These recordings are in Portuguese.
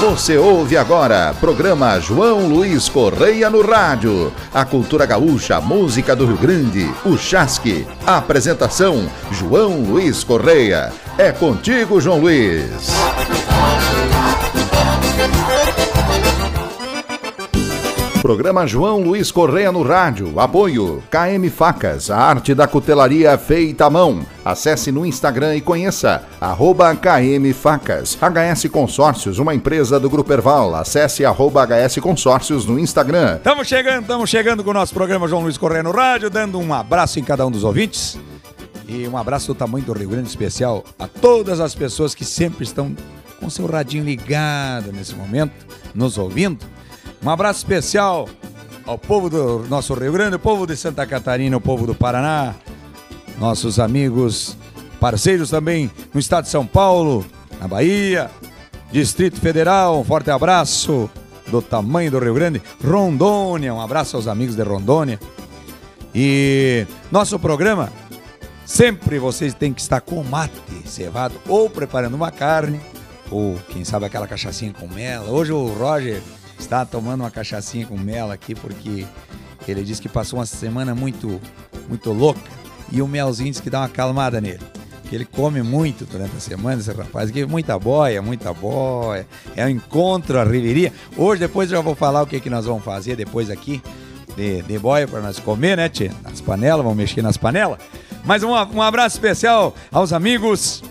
Você ouve agora, programa João Luiz Correia no rádio. A cultura gaúcha, a música do Rio Grande, o Chasque. Apresentação, João Luiz Correia. É contigo, João Luiz. Programa João Luiz Correia no rádio. Apoio KM Facas, a arte da cutelaria feita à mão. Acesse no Instagram e conheça arroba KM Facas. HS Consórcios, uma empresa do Grupo Erval. Acesse arroba HS Consórcios no Instagram. Estamos chegando, estamos chegando com o nosso programa João Luiz Correia no rádio, dando um abraço em cada um dos ouvintes. E um abraço do tamanho do Rio Grande especial a todas as pessoas que sempre estão com seu radinho ligado nesse momento, nos ouvindo. Um abraço especial ao povo do nosso Rio Grande, o povo de Santa Catarina, o povo do Paraná, nossos amigos, parceiros também no estado de São Paulo, na Bahia, Distrito Federal, um forte abraço do tamanho do Rio Grande, Rondônia, um abraço aos amigos de Rondônia. E nosso programa, sempre vocês têm que estar com mate cevado, ou preparando uma carne, ou quem sabe aquela cachaçinha com mela. Hoje o Roger está tomando uma cachaçinha com mel aqui porque ele disse que passou uma semana muito, muito louca e o melzinho disse que dá uma acalmada nele. Que ele come muito durante a semana, esse rapaz, que muita boia, muita boia. É um encontro, a riveria. Hoje, depois eu já vou falar o que, que nós vamos fazer depois aqui de, de boia para nós comer, né, tia? Nas panelas, vamos mexer nas panelas. Mas um, um abraço especial aos amigos,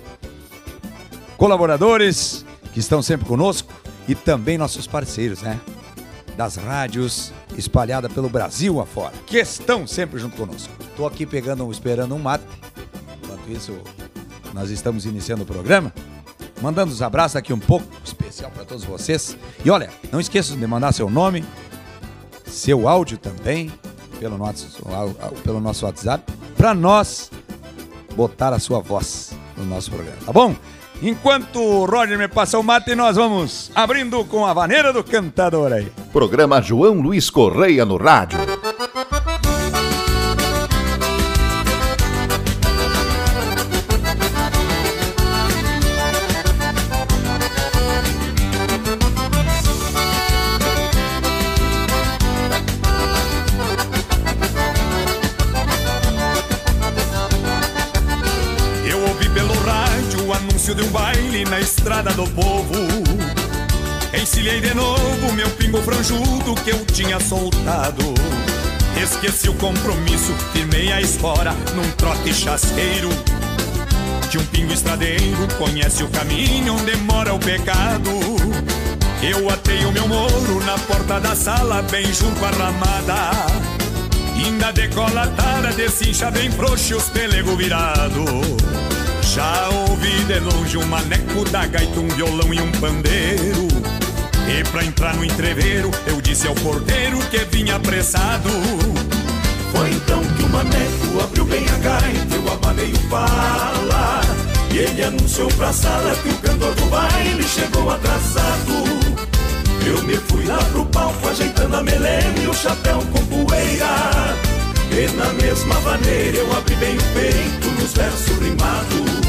colaboradores que estão sempre conosco e também nossos parceiros, né? Das rádios espalhadas pelo Brasil afora, que estão sempre junto conosco. Tô aqui pegando, esperando um mate. Enquanto isso, nós estamos iniciando o programa. Mandando os abraços aqui um pouco especial para todos vocês. E olha, não esqueçam de mandar seu nome, seu áudio também, pelo nosso, pelo nosso WhatsApp, para nós botar a sua voz no nosso programa, tá bom? Enquanto o Roger me passa o mate, nós vamos abrindo com a vaneira do cantador aí. Programa João Luiz Correia no rádio. Compromisso, firmei a espora num trote chasqueiro. De um pingo estradeiro, conhece o caminho onde mora o pecado. Eu atei o meu moro na porta da sala, bem junto à ramada. Ainda decolatada, desincha bem frouxo os pelego virado. Já ouvi de longe um maneco da gaita, um violão e um pandeiro. E pra entrar no entreveiro, eu disse ao porteiro que vinha apressado. Foi então que o maneco abriu bem a gaita, eu abanei o fala. E ele anunciou pra sala que o cantor do baile chegou atrasado. Eu me fui lá pro palco ajeitando a melena e o chapéu com poeira. E na mesma maneira eu abri bem o peito nos versos rimados.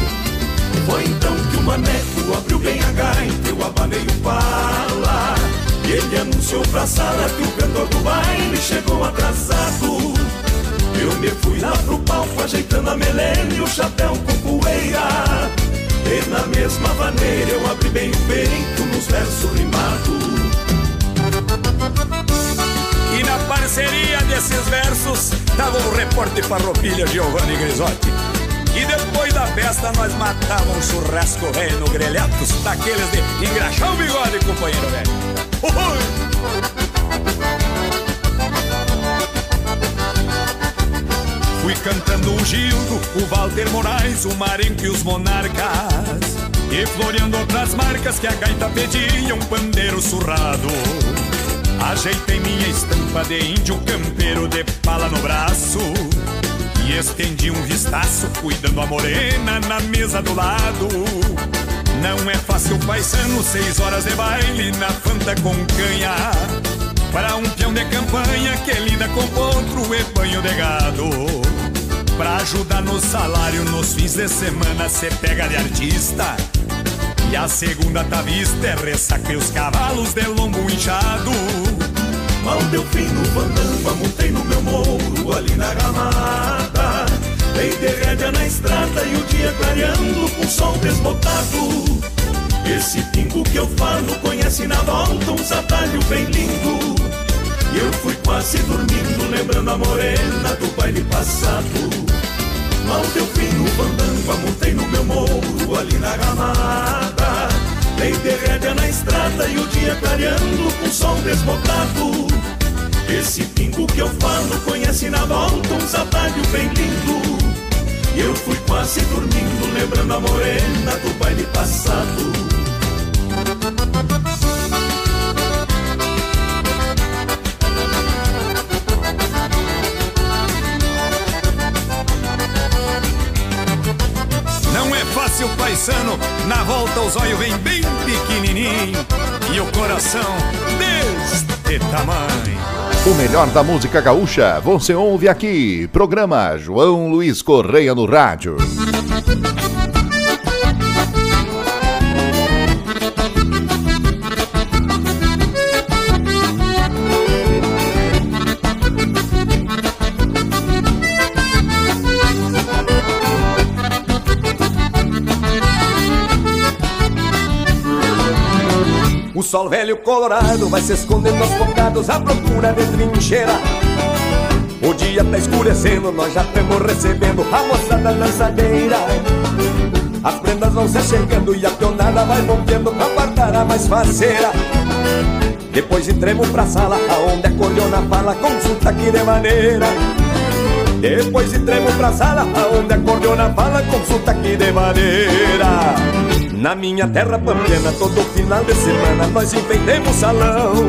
Foi então que o maneco abriu bem a gaita, eu abanei o pala. E ele anunciou pra sala que o cantor do baile chegou atrasado. Eu me fui lá pro palco ajeitando a melena e o chapéu com poeira. E na mesma maneira eu abri bem o peito nos versos rimados. E na parceria desses versos tava o repórter farroupilha Giovanni Grisotti. E depois da festa nós matávamos um churrasco velho no grelhatos, daqueles de engraxar o bigode, companheiro velho. Uhul! Fui cantando o Gildo, o Walter Moraes, o Marenco e os Monarcas. E floreando outras marcas que a gaita pedia, um pandeiro surrado. Ajeitei minha estampa de índio campeiro de pala no braço. E estendi um vistaço, cuidando a morena na mesa do lado. Não é fácil, paisano, seis horas de baile na fanta com canha. Para um peão de campanha que lida com potro e banho de gado. Pra ajudar no salário nos fins de semana, cê pega de artista. E a segunda tá vista é ressaca os cavalos de lombo inchado. Mal deu fim no fandango, montei no meu morro ali na gamada. Dei de rédea na estrada e o dia clareando com sol desbotado. Esse pingo que eu falo conhece na volta uns atalhos bem lindo. Eu fui quase dormindo, lembrando a morena do baile passado. Mal deu fim no fandango, montei no meu morro ali na gamada. Dei de na estrada e o dia clareando com sol desbotado. Esse pingo que eu falo conhece na volta uns atalhos bem lindo. Eu fui quase dormindo, lembrando a morena do baile passado. Paisano, na volta os olhos vem bem pequenininho e o coração deste tamanho. O melhor da música gaúcha você ouve aqui. Programa João Luiz Correia no Rádio. Sol velho colorado vai se escondendo aos bocados à procura de trincheira. O dia tá escurecendo, nós já estamos recebendo a moçada lançadeira. As prendas vão se chegando e a pionada vai rompendo pra guardar a mais faceira. Depois entremos pra sala, aonde a cordiona fala com sotaque de maneira. Depois entremos pra sala, aonde a cordiona fala com sotaque de maneira. Na minha terra pampiana, todo final de semana nós enfeitemos salão.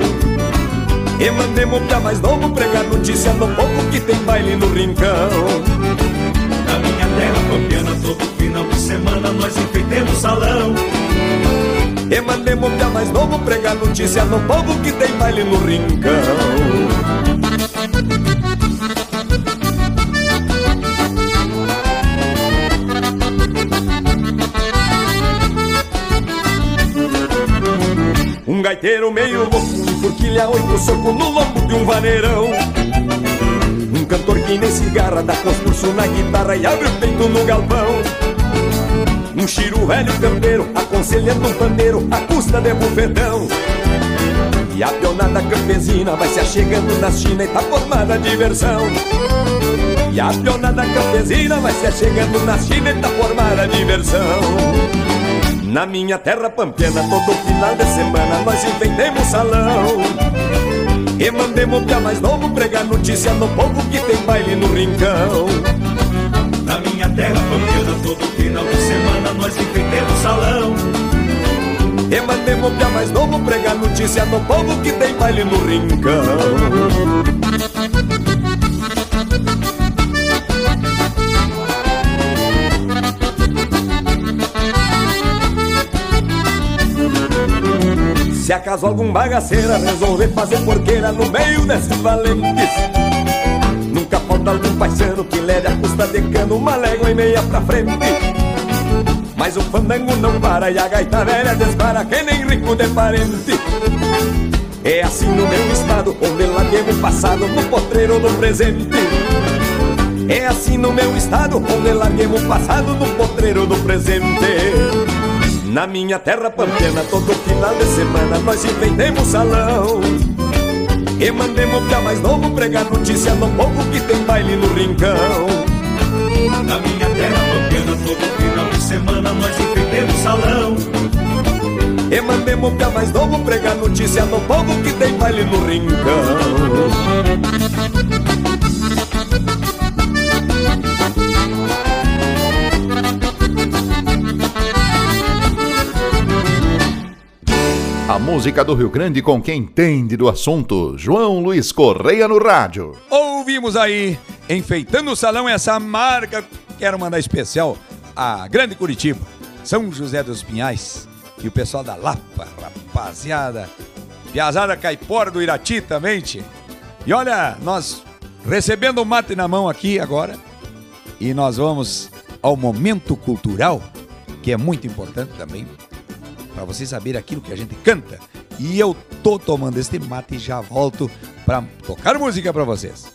E mandemos pra mais novo pregar notícia no povo que tem baile no rincão. Na minha terra pampiana, todo final de semana nós enfeitemos salão. E mandemos pra mais novo pregar notícia no povo que tem baile no rincão. Gaiteiro meio louco, forquilha oito soco no lombo de um vaneirão. Um cantor que nem cigarra dá concurso na guitarra e abre o peito no galpão. Um chiro velho campeiro aconselhando um pandeiro à custa de bufetão. E a pionada campesina vai se achegando na China e tá formada a diversão. E a pionada campesina vai se achegando na China e tá formada a diversão. Na minha terra pampiana, todo final de semana nós inventemos salão. E mandemos pra mais novo pregar notícia no povo que tem baile no rincão. Na minha terra pampiana, todo final de semana nós enfeitemos salão. E mandemos pra mais novo pregar notícia no povo que tem baile no rincão. Se acaso algum bagaceira resolver fazer porqueira no meio desses valentes Nunca falta algum paisano que leve a custa de cano uma légua e meia pra frente. Mas o fandango não para e a gaita velha dispara que nem rico de parente. É assim no meu estado, onde larguemos o passado no potreiro do presente. É assim no meu estado, onde larguemos o passado no potreiro do presente na minha terra pampiana, todo final de semana nós inventemos salão. E mandemos pra mais novo pregar notícia no povo que tem baile no rincão. Na minha terra pampiana, todo final de semana nós inventemos salão. E mandemos pra mais novo pregar notícia no povo que tem baile no rincão. A música do Rio Grande com quem entende do assunto. João Luiz Correia no rádio. Ouvimos aí, enfeitando o salão, essa marca. Quero mandar especial a Grande Curitiba, São José dos Pinhais e o pessoal da Lapa, rapaziada. Piazada Caipora do Irati também, tchê. E olha, nós recebendo o mate na mão aqui agora. E nós vamos ao momento cultural, que é muito importante também. Para vocês saberem aquilo que a gente canta. E eu tô tomando este mate e já volto para tocar música para vocês.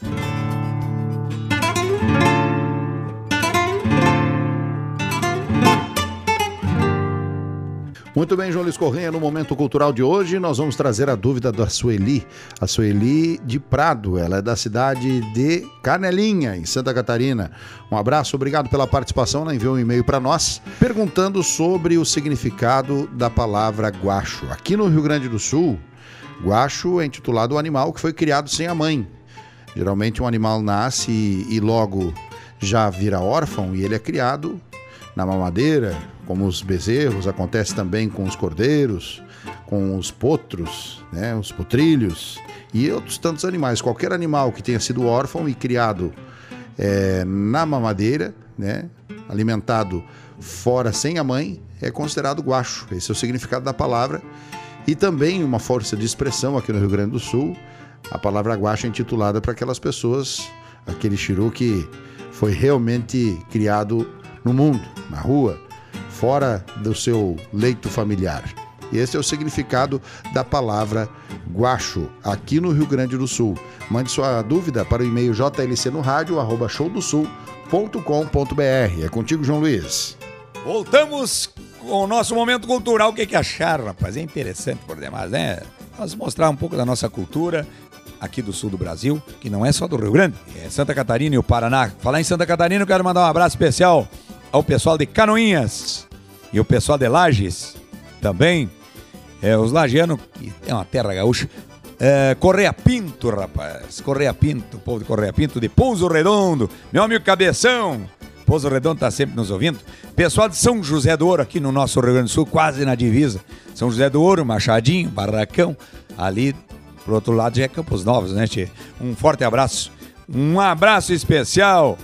Muito bem, João Luiz Corrêa, no Momento Cultural de hoje nós vamos trazer a dúvida da Sueli, a Sueli de Prado, ela é da cidade de Canelinha, em Santa Catarina. Um abraço, obrigado pela participação, ela enviou um e-mail para nós perguntando sobre o significado da palavra guacho. Aqui no Rio Grande do Sul, guacho é intitulado o animal que foi criado sem a mãe. Geralmente um animal nasce e, e logo já vira órfão e ele é criado na mamadeira, como os bezerros, acontece também com os cordeiros, com os potros, né, os potrilhos e outros tantos animais. Qualquer animal que tenha sido órfão e criado é, na mamadeira, né, alimentado fora sem a mãe, é considerado guacho. Esse é o significado da palavra. E também uma força de expressão aqui no Rio Grande do Sul, a palavra guacho é intitulada para aquelas pessoas, aquele chiru que foi realmente criado no mundo, na rua, fora do seu leito familiar. Esse é o significado da palavra guacho aqui no Rio Grande do Sul. Mande sua dúvida para o e-mail jlcnoradio@showdosul.com.br. É contigo, João Luiz. Voltamos com o nosso momento cultural. O que, que acharam, rapaz? É interessante por demais, né? Nós mostrar um pouco da nossa cultura aqui do sul do Brasil, que não é só do Rio Grande, é Santa Catarina e o Paraná. Falar em Santa Catarina, eu quero mandar um abraço especial ao pessoal de Canoinhas, e o pessoal de Lages também. É, os lagianos, que é uma terra gaúcha. É, Correia Pinto, rapaz. Correia Pinto, povo de Correia Pinto, de Pouso Redondo. Meu amigo Cabeção. Pouso Redondo tá sempre nos ouvindo. Pessoal de São José do Ouro, aqui no nosso Rio Grande do Sul, quase na divisa. São José do Ouro, Machadinho, Barracão. Ali, pro outro lado, já é Campos Novos, né, tchê? Um forte abraço. Um abraço especial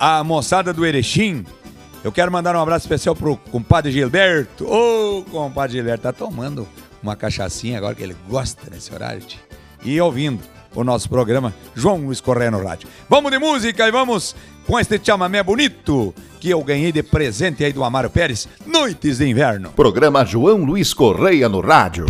à moçada do Erechim eu quero mandar um abraço especial pro compadre Gilberto. Ô, oh, compadre Gilberto, tá tomando uma cachaçinha agora que ele gosta nesse horário. Tia. E ouvindo o nosso programa João Luiz Correia no rádio. Vamos de música e vamos com este chamamé bonito que eu ganhei de presente aí do Amaro Pérez, Noites de Inverno. Programa João Luiz Correia no rádio.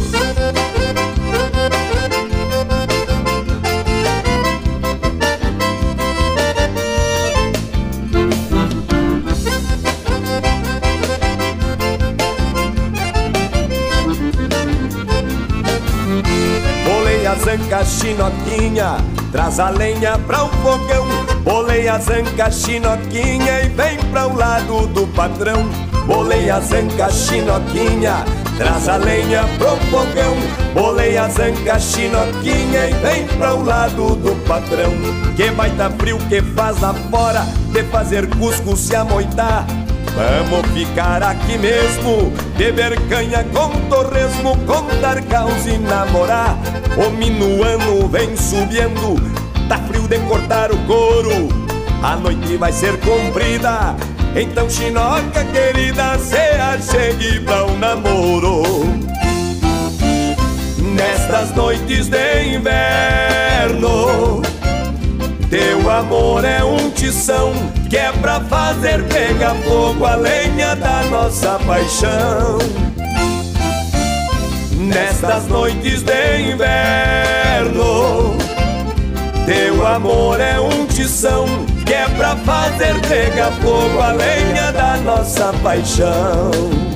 Chinoquinha, traz a lenha pra o fogão. Bolei a zanca chinoquinha e vem pra o lado do patrão. Bolei a zanca chinoquinha, traz a lenha pro fogão. Bolei a zanca chinoquinha e vem pra o lado do patrão. Que baita frio que faz lá fora, de fazer cusco se amoitar. Vamos ficar aqui mesmo, beber canha com torresmo, contar caos e namorar. O minuano vem subindo, tá frio de cortar o couro. A noite vai ser comprida, então chinoca querida, se achegue pra um namoro. Nestas noites de inverno teu amor é um tição que é pra fazer pegar fogo a lenha da nossa paixão. Nestas noites de inverno, teu amor é um tição que é pra fazer pegar fogo a lenha da nossa paixão.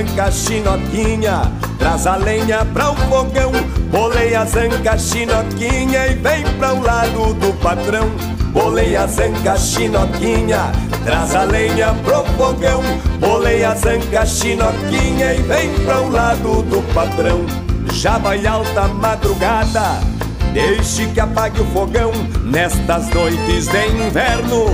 Zanca chinoquinha, traz a lenha pra o fogão. Bolei a zanca chinoquinha e vem pra o lado do patrão. Bolei a zanca chinoquinha, traz a lenha pro fogão. Bolei a zanca chinoquinha e vem pra o lado do patrão. Já vai alta madrugada, deixe que apague o fogão nestas noites de inverno.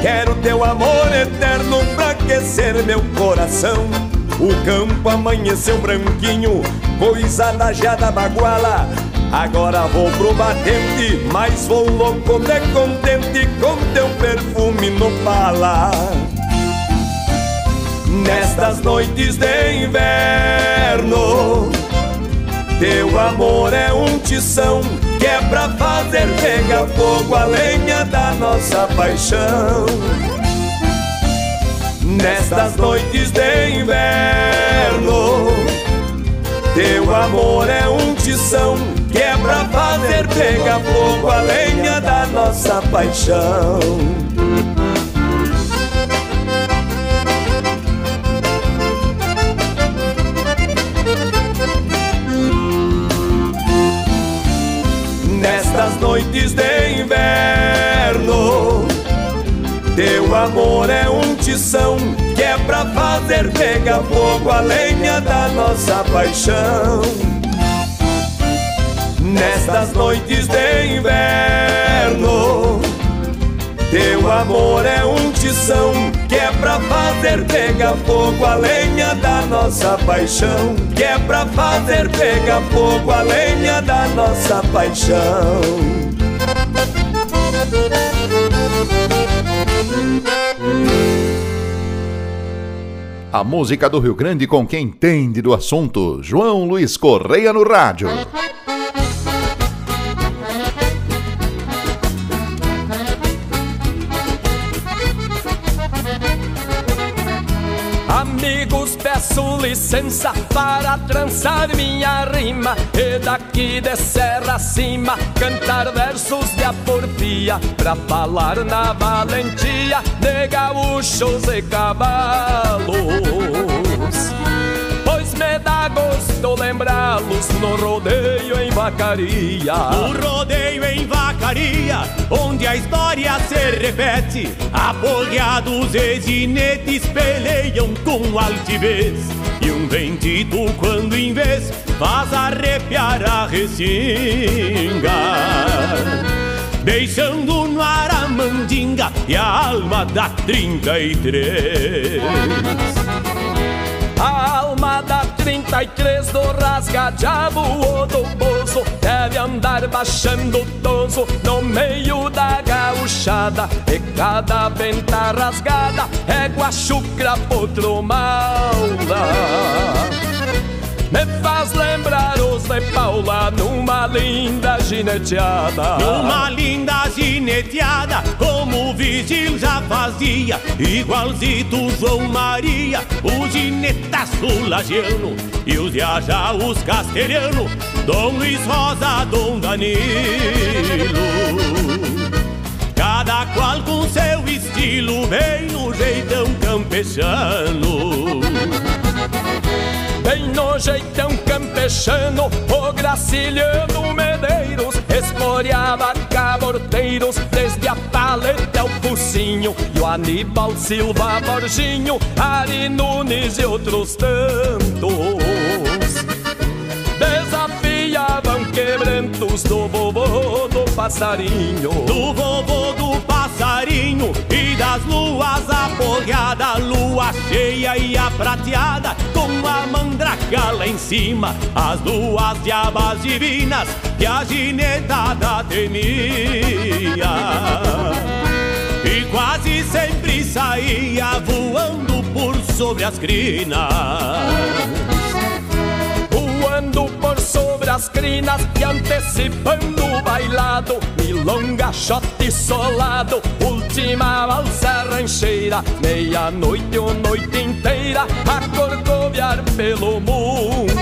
Quero teu amor eterno pra aquecer meu coração. O campo amanheceu branquinho, coisa da baguala. Agora vou pro batente, mas vou louco de contente com teu perfume no pala. Nestas noites de inverno, teu amor é um tição que é pra fazer pegar fogo a lenha da nossa paixão. Nestas noites de inverno, teu amor é um tição que é pra fazer pegar fogo a lenha da nossa paixão. Nestas noites de inverno, teu amor é um tição que é pra fazer pegar fogo a lenha da nossa paixão. Nestas noites de inverno, teu amor é um tição que é pra fazer pegar fogo a lenha da nossa paixão. Que é pra fazer pegar fogo a lenha da nossa paixão. A música do Rio Grande com quem entende do assunto. João Luiz Correia no rádio. Peço licença para trançar minha rima. E daqui de serra acima cantar versos de aporfia. Pra falar na valentia de gaúchos e cavalos me dá gosto lembrá-los no rodeio em vacaria O rodeio em vacaria, onde a história se repete. Apoiados e ginetes peleiam com altivez. E um bendito, quando em vez, faz arrepiar a ressinga. Deixando no ar a mandinga e a alma da 33. A alma da 33 do rasga-diabo ou do bozo Deve andar baixando o toso no meio da gauchada E cada venta rasgada. É guachucra potro maula me faz lembrar os de Paula numa linda gineteada. Numa linda gineteada, como o vigil já fazia, igualzito João Maria, o ginetaço lagiano e os viaja os castelhano, Dom Luiz Rosa, Dom Danilo. Cada qual com seu estilo, bem no jeitão campechano. Bem no jeitão campechano, o Graciliano Medeiros Esporeava caborteiros desde a paleta ao focinho E o Aníbal Silva Borginho, Ari Nunes e outros tantos. Desafiavam quebrantos do vovô do passarinho Do vovô do e das luas aporreada, lua cheia e a prateada, com a mandraca lá em cima, as duas diabas divinas que a ginetada temia. E quase sempre saía voando por sobre as crinas sobre as crinas e antecipando o bailado. Milonga, shot solado, última valsa rancheira. Meia-noite ou noite inteira a corcoviar pelo mundo.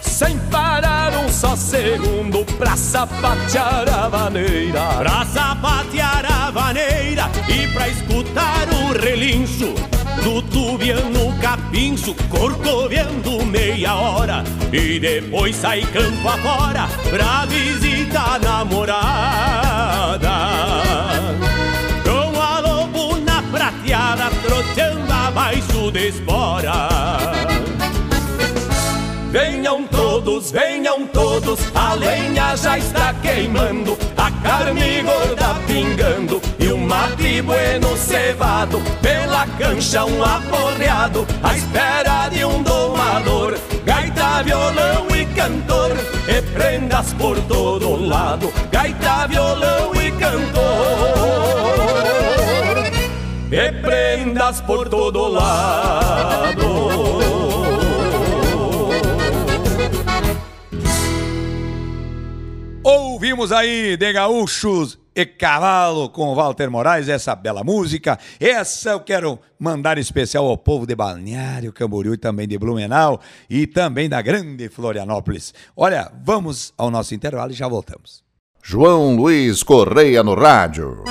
Sem parar um só segundo pra sapatear a vaneira. Pra sapatear a vaneira e pra escutar o relincho do tubiano capincho, corcoveando meia hora e depois sai campo afora pra visitar a namorada. Com a lobuna prateada troteando abaixo de espora. Venham todos, venham todos, a lenha já está queimando, carne gorda pingando e o mate bueno cevado, pela cancha um aporreado, à espera de um domador, gaita, violão e cantor, e prendas por todo lado, gaita, violão e cantor, e prendas por todo lado. Ouvimos aí de gaúchos e cavalo com Walter Moraes, essa bela música. Essa eu quero mandar especial ao povo de Balneário Camboriú e também de Blumenau e também da grande Florianópolis. Olha, vamos ao nosso intervalo e já voltamos. João Luiz Correia no rádio.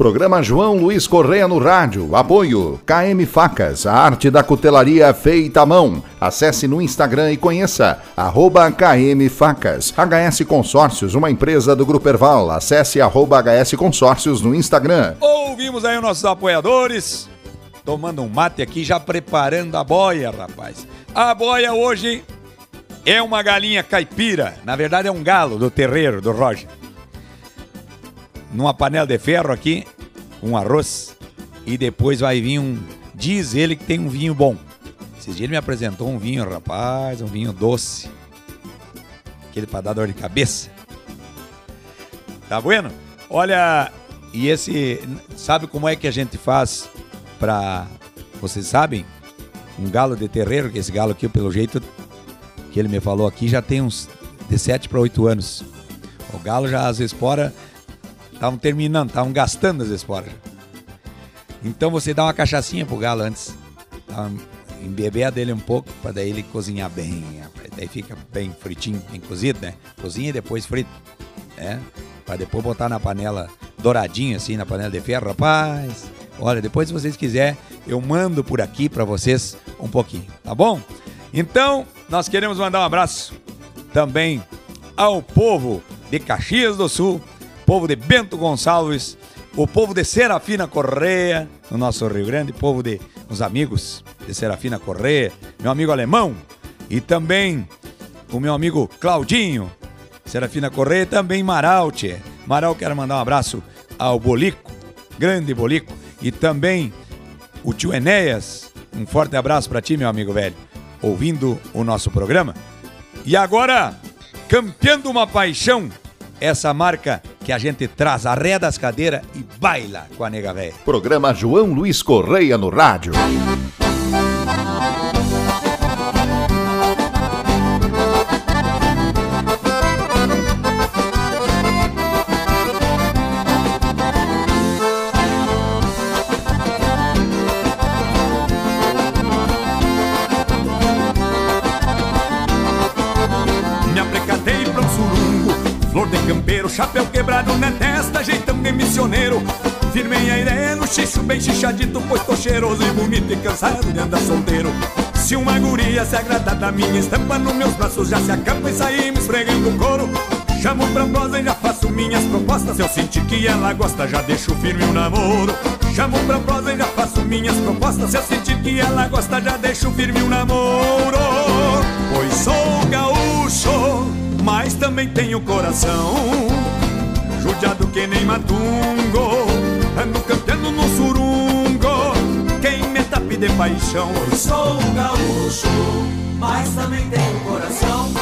Programa João Luiz Correia no rádio. Apoio KM Facas, a arte da cutelaria feita à mão. Acesse no Instagram e conheça arroba KM Facas. HS Consórcios, uma empresa do Grupo Erval. Acesse arroba HS Consórcios no Instagram. Ouvimos aí os nossos apoiadores. Tomando um mate aqui, já preparando a boia, rapaz. A boia hoje é uma galinha caipira. Na verdade é um galo do terreiro do Roger numa panela de ferro aqui, um arroz, e depois vai vir um. Diz ele que tem um vinho bom. Esses dias ele me apresentou um vinho, rapaz, um vinho doce. Aquele para dar dor de cabeça. Tá bueno? Olha, e esse. Sabe como é que a gente faz pra. Vocês sabem? Um galo de terreiro, que esse galo aqui, pelo jeito que ele me falou aqui, já tem uns de 7 para 8 anos. O galo já as esporas estavam terminando, estavam gastando as esporas. Então você dá uma cachaçinha pro galo antes. Embeber dele um pouco para daí ele cozinhar bem. Daí fica bem fritinho, bem cozido, né? Cozinha e depois frito. Né? Para depois botar na panela douradinho assim, na panela de ferro, rapaz. Olha, depois se vocês quiserem, eu mando por aqui para vocês um pouquinho, tá bom? Então, nós queremos mandar um abraço também ao povo de Caxias do Sul, povo de Bento Gonçalves, o povo de Serafina Correia, no nosso Rio Grande, povo de os amigos de Serafina Correia, meu amigo alemão e também o meu amigo Claudinho, Serafina Correia, também Maralte. Maral, quero mandar um abraço ao Bolico, grande Bolico, e também o tio Enéas. Um forte abraço para ti, meu amigo velho, ouvindo o nosso programa. E agora, campeando uma paixão, essa marca que a gente traz a ré das cadeiras e baila com a nega velha. Programa João Luiz Correia no rádio. Bem xixadito, pois tô cheiroso e bonito e cansado de andar solteiro. Se uma guria se agrada da minha estampa, nos meus braços já se acampa e saímos esfregando o couro. Chamo pra prosa e já faço minhas propostas. Se eu sentir que ela gosta, já deixo firme o namoro. Chamo pra prosa e já faço minhas propostas. Se eu sentir que ela gosta, já deixo firme o namoro. Pois sou gaúcho, mas também tenho coração judiado que nem matungo Ando cantando no tape de paixão. Eu sou um gaúcho, mas também tenho coração.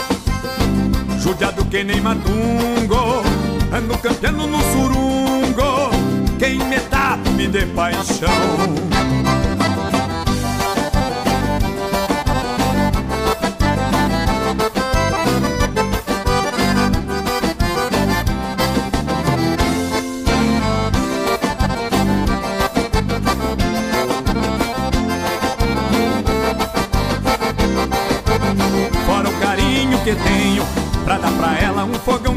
Judiado que nem matungo Ando cantando no surungo. Quem me tape de paixão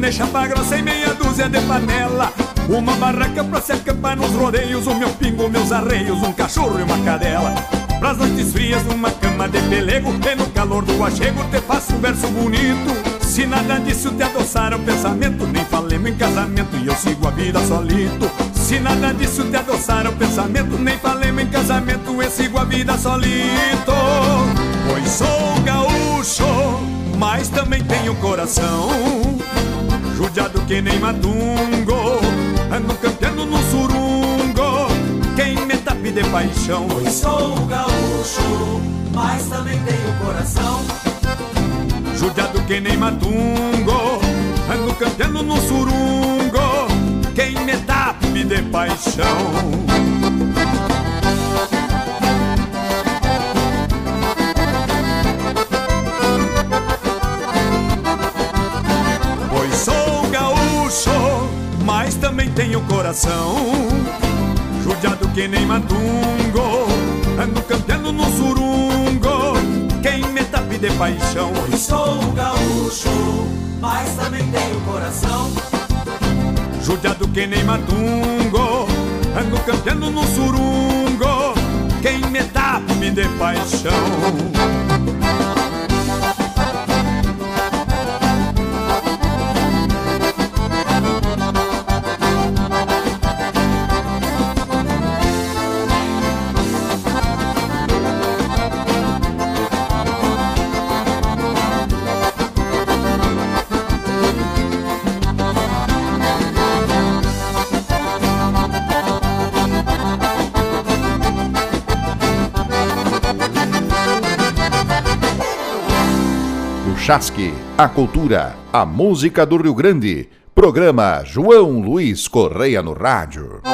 de chapa grossa e meia dúzia de panela Uma barraca pra se acampar nos rodeios O meu pingo, meus arreios, um cachorro e uma cadela Pras noites frias, uma cama de pelego E no calor do achego te faço um verso bonito se nada disso te adoçar o pensamento, nem falemos em casamento e eu sigo a vida solito. Se nada disso te adoçar o pensamento, nem falemos em casamento, eu sigo a vida solito. Pois sou gaúcho mas também tenho coração Judiado que nem matungo Ando cantando no surungo. Quem me tape de paixão? Pois sou gaúcho, mas também tenho coração. Judiado que nem matungo Ando cantando no surungo. Quem me tape de paixão. Também tenho coração. Judiado que nem matungo, ando cantando no surungo. Quem me tape de paixão. Pois sou gaúcho, mas também tenho coração. Judiado que nem matungo, ando cantando no surungo. Quem me tape de paixão. Chasque, a cultura, a música do Rio Grande. Programa João Luiz Correia no Rádio.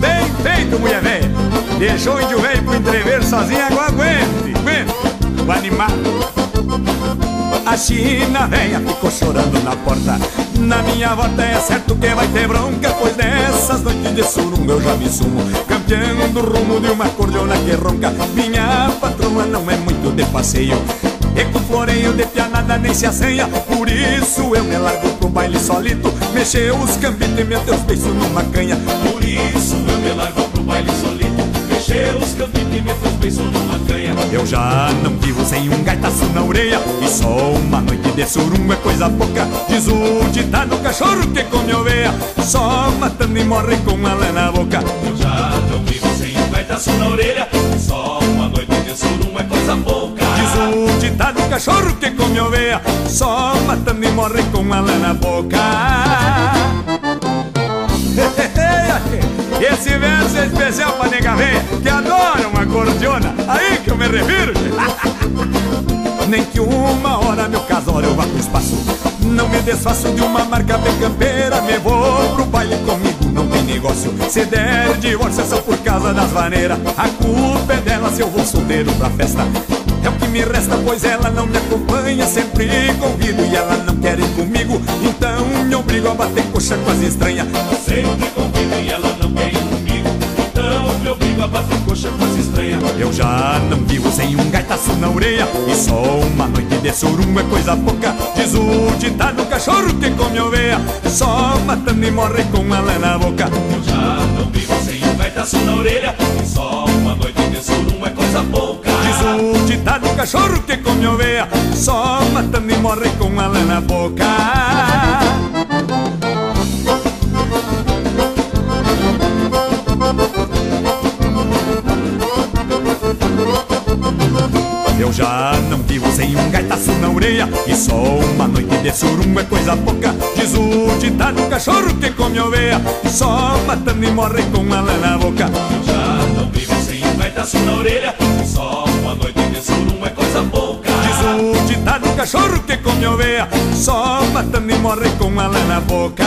Bem feito, mulher velha. Deixou o índio velho pro entrever sozinho, agora aguente, aguente. O animado. China velha ficou chorando na porta. Na minha volta é certo que vai ter bronca, pois nessas noites de surunga eu já me sumo. Campeando o rumo de uma cordiona que ronca. Minha patroa não é muito de passeio. E com floreio de pianada nem se assanha Por isso eu me largo pro baile solito Mexer os cambitos e meter os beiços numa canha Por isso eu me largo pro baile solito Mexer os cambitos e meter os beiços numa canha. Eu já não vivo sem um gaitaço na orelha. E só uma noite de surungo é coisa pouca. Diz o ditado cachorro que come oveia. Só matando e morre com a lã na boca. Eu já não vivo sem um gaitaço na orelha. E só uma noite de surungo é coisa pouca. Diz o ditado cachorro que come oveia. Só matando e morre com a lã na boca Esse verso é especial pra nega véia Que adora uma cordiona. Aí que eu me refiro. Nem que uma hora meu casório vá pro espaço. Não me desfaço de uma marca bem campeira Me vou pro baile comigo, não tem negócio. Se der divórcio é só por causa das maneiras A culpa é dela se eu vou solteiro pra festa me resta, pois ela não me acompanha Sempre convido e ela não quer ir comigo Então me obrigo a bater coxa com as estranhas Sempre convido e ela não quer ir comigo Então me obrigo a bater coxa com as estranhas Eu já não vivo sem um gaitaço na orelha E só uma noite de surungo é coisa pouca. Diz o ditado cachorro que come oveia Só matando e morre com a lã na boca. Eu já não vivo sem um gaitaço na orelha E só uma noite de surungo é coisa pouca cachorro que come oveia Só matando e morre com a na boca. Eu já não vivo sem um gaitaço na orelha. E só uma noite de surungo é coisa pouca. Diz o ditado cachorro que come oveia Só matando e morre com a na boca. Eu já não vivo sem um gaitaço na orelha. E só cachorro que come oveia Só matando e morre com a na boca.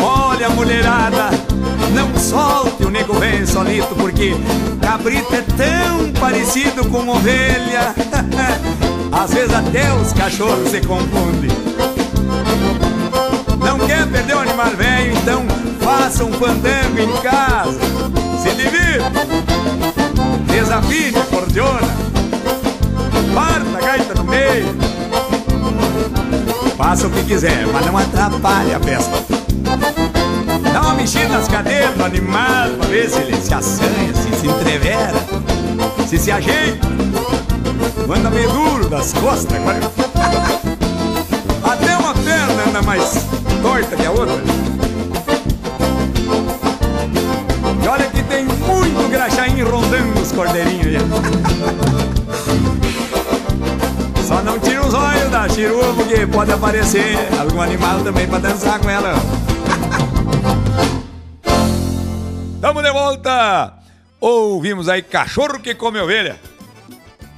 Olha mulherada, não solte o nego bem solito Porque cabrito é tão parecido com ovelha. Às vezes até os cachorros se confundem. Não quer perder o animal velho, então faça um fandango em casa. Se divirta, desafine a Parta a gaita no meio Faça o que quiser, mas não atrapalhe a festa Dá uma mexida nas cadeiras do animal pra ver se ele se assanha, se se entrevera, se se ajeita. Anda meio duro das costas agora. Até uma perna anda mais torta que a outra. E olha que tem muito graxaim rondando os cordeirinhos. Só não tira os olhos da chirua porque pode aparecer algum animal também pra dançar com ela. Tamo de volta! Ouvimos aí Cachorro que Come Ovelha.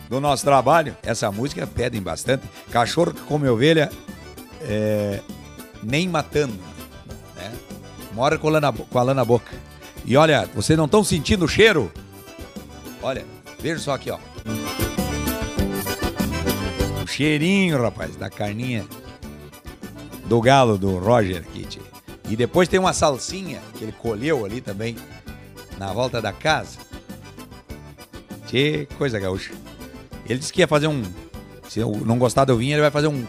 Do nosso trabalho. Essa música pedem bastante. Cachorro que Come Ovelha, é, nem matando. Né? Mora com a, lã com a lã na boca. E olha, vocês não estão sentindo o cheiro? Olha, veja só aqui, ó. Cheirinho, rapaz, da carninha do galo do Roger Kitty. E depois tem uma salsinha que ele colheu ali também, na volta da casa. Que coisa gaúcha. Ele disse que ia fazer um. Se eu não gostar do vinho, ele vai fazer um,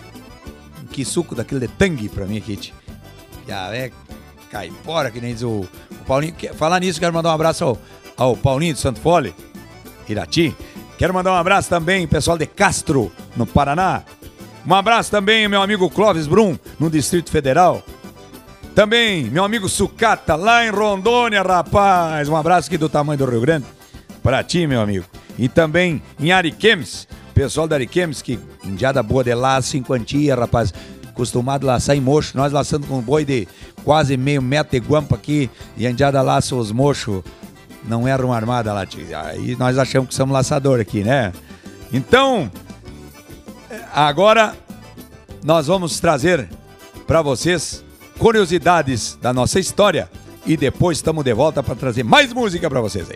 um quisuco daquele de tangue pra mim, Kitty. Já é caipora, que nem diz o, o Paulinho. Falar nisso, quero mandar um abraço ao, ao Paulinho do Santo Fole, Irati. Quero mandar um abraço também, pessoal de Castro, no Paraná. Um abraço também, meu amigo Clóvis Brum, no Distrito Federal. Também, meu amigo Sucata, lá em Rondônia, rapaz. Um abraço aqui do tamanho do Rio Grande. Pra ti, meu amigo. E também em Ariquemes, pessoal da Ariquemes, que indiada boa de em quantia, rapaz. Acostumado a laçar em mocho. Nós laçando com um boi de quase meio metro de guampa aqui. E a indiada laça os mochos. Não era uma armada lá. Aí nós achamos que somos laçador aqui, né? Então, agora nós vamos trazer para vocês curiosidades da nossa história e depois estamos de volta para trazer mais música para vocês.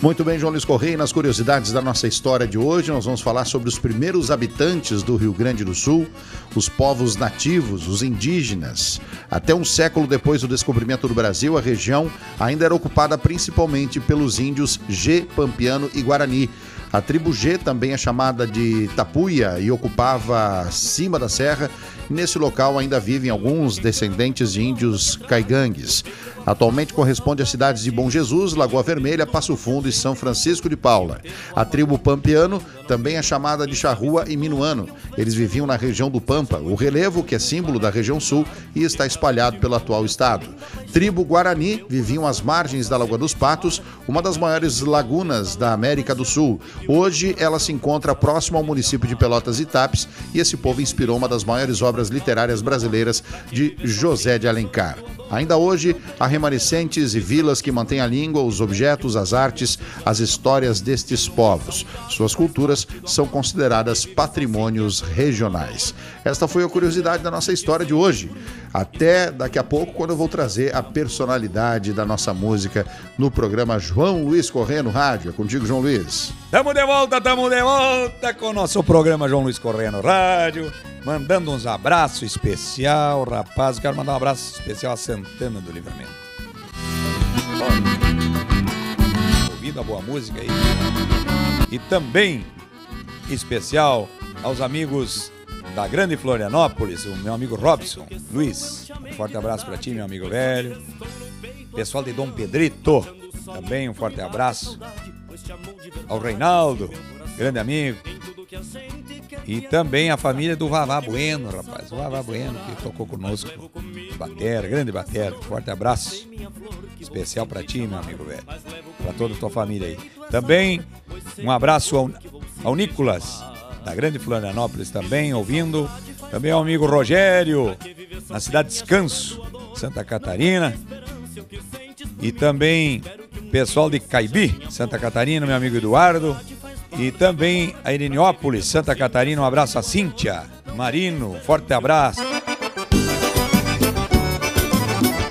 Muito bem, João Luiz Correia, nas curiosidades da nossa história de hoje, nós vamos falar sobre os primeiros habitantes do Rio Grande do Sul, os povos nativos, os indígenas. Até um século depois do descobrimento do Brasil, a região ainda era ocupada principalmente pelos índios G, Pampiano e Guarani. A tribo G também é chamada de Tapuia e ocupava cima da serra. Nesse local ainda vivem alguns descendentes de índios caigangues. Atualmente corresponde às cidades de Bom Jesus, Lagoa Vermelha, Passo Fundo e São Francisco de Paula. A tribo Pampiano também é chamada de Charrua e Minuano. Eles viviam na região do Pampa, o relevo que é símbolo da região sul e está espalhado pelo atual estado. Tribo Guarani viviam às margens da Lagoa dos Patos, uma das maiores lagunas da América do Sul. Hoje ela se encontra próximo ao município de Pelotas e Tapes e esse povo inspirou uma das maiores obras literárias brasileiras de José de Alencar. Ainda hoje, há remanescentes e vilas que mantêm a língua, os objetos, as artes, as histórias destes povos. Suas culturas são consideradas patrimônios regionais. Esta foi a curiosidade da nossa história de hoje. Até daqui a pouco, quando eu vou trazer a personalidade da nossa música no programa João Luiz Corrêa no Rádio. É contigo, João Luiz. Tamo de volta, tamo de volta com o nosso programa João Luiz Corrêa no Rádio. Mandando uns abraços especial, rapaz. Quero mandar um abraço especial a Santana do Livramento. Ouvindo a boa música aí. E também especial aos amigos da Grande Florianópolis, o meu amigo Robson Luiz. Um forte abraço para ti, meu amigo velho. Pessoal de Dom Pedrito, também um forte abraço. Ao Reinaldo, grande amigo. E também a família do Vavá Bueno, rapaz. O Vavá Bueno que tocou conosco. Batera, grande batera. Forte abraço. Especial para ti, meu amigo velho. Para toda a tua família aí. Também um abraço ao, ao Nicolas, da Grande Florianópolis também, ouvindo. Também ao amigo Rogério, na cidade de Descanso, Santa Catarina. E também pessoal de Caibi, Santa Catarina, meu amigo Eduardo. E também a Iriniópolis, Santa Catarina. Um abraço a Cíntia, Marino, forte abraço.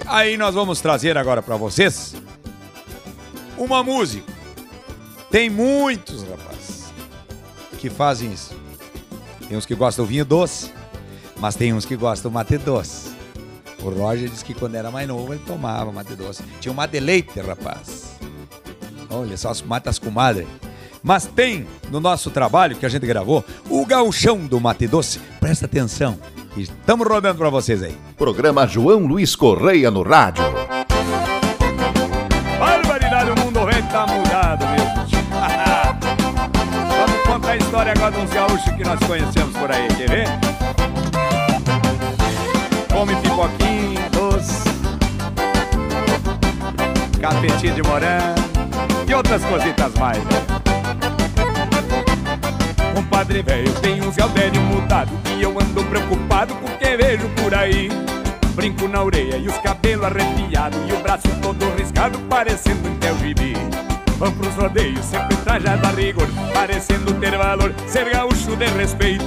Aí nós vamos trazer agora para vocês uma música. Tem muitos, rapaz, que fazem isso. Tem uns que gostam do vinho doce, mas tem uns que gostam do mate doce. O Roger disse que quando era mais novo ele tomava mate doce. Tinha um mate rapaz. Olha só as matas comadre. Mas tem no nosso trabalho que a gente gravou o gauchão do mate doce. Presta atenção. Estamos rodando para vocês aí. Programa João Luiz Correia no rádio. Barbaridade, o mundo velho tá mudado mesmo. Vamos contar a história agora de uns gaúchos que nós conhecemos por aí, quer ver? Come pipoquinho, doce, capetinho de morango e outras cositas mais. Né? Compadre velho, tem um velho mudado E eu ando preocupado com o que vejo por aí. Brinco na orelha e os cabelos arrepiados E o braço todo riscado parecendo um teu gibi. Vão pros rodeios sempre trajado a rigor Parecendo ter valor, ser gaúcho de respeito.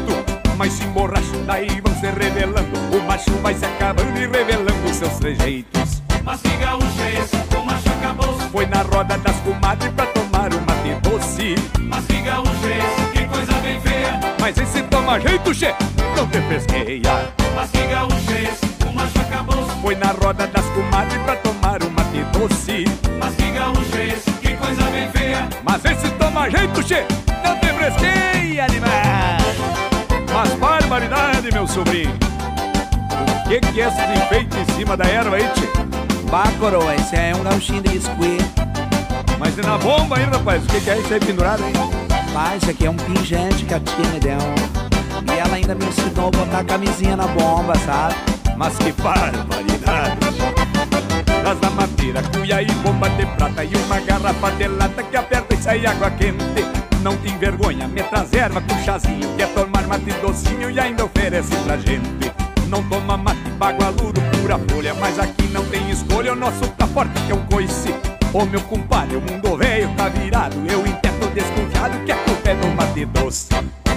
Mas se emborracho daí vão se revelando O macho vai se acabando e revelando seus trejeitos. Mas que gaúcho é esse, o macho acabou Foi na roda das comadres pra tomar um mate doce. Mas que gaúcho é esse, coisa bem feia Mas esse toma jeito, che, não te pesqueia. Mas que gaúcho é esse, o macho acabou Foi na roda das comadres pra tomar um mate doce. Mas que gaúcho é esse, que coisa bem feia. Mas esse toma jeito, che, não te fresqueia, animal. Mas barbaridade, meu sobrinho. O que que é esses enfeites em cima da erva aí, tchê? Bah, coroa, esse é um gauchinho de esqui. Mas e na bomba aí, rapaz, o que que é isso aí pendurado aí? Bah, isso aqui é um pingente que a tia me deu. E ela ainda me ensinou a botar camisinha na bomba, sabe? Mas que barbaridade. Das da madeira, cuia e bomba de prata E uma garrafa de lata que aperta e sai água quente. Não tem vergonha, me traz erva com chazinho Quer tomar mate docinho e ainda oferece pra gente. Não toma mate bagualudo, pura folha Mas aqui não tem escolha, o nosso tá forte que é um coice. Ô meu compadre, o mundo velho tá virado Eu intento que a culpa é do mate doce.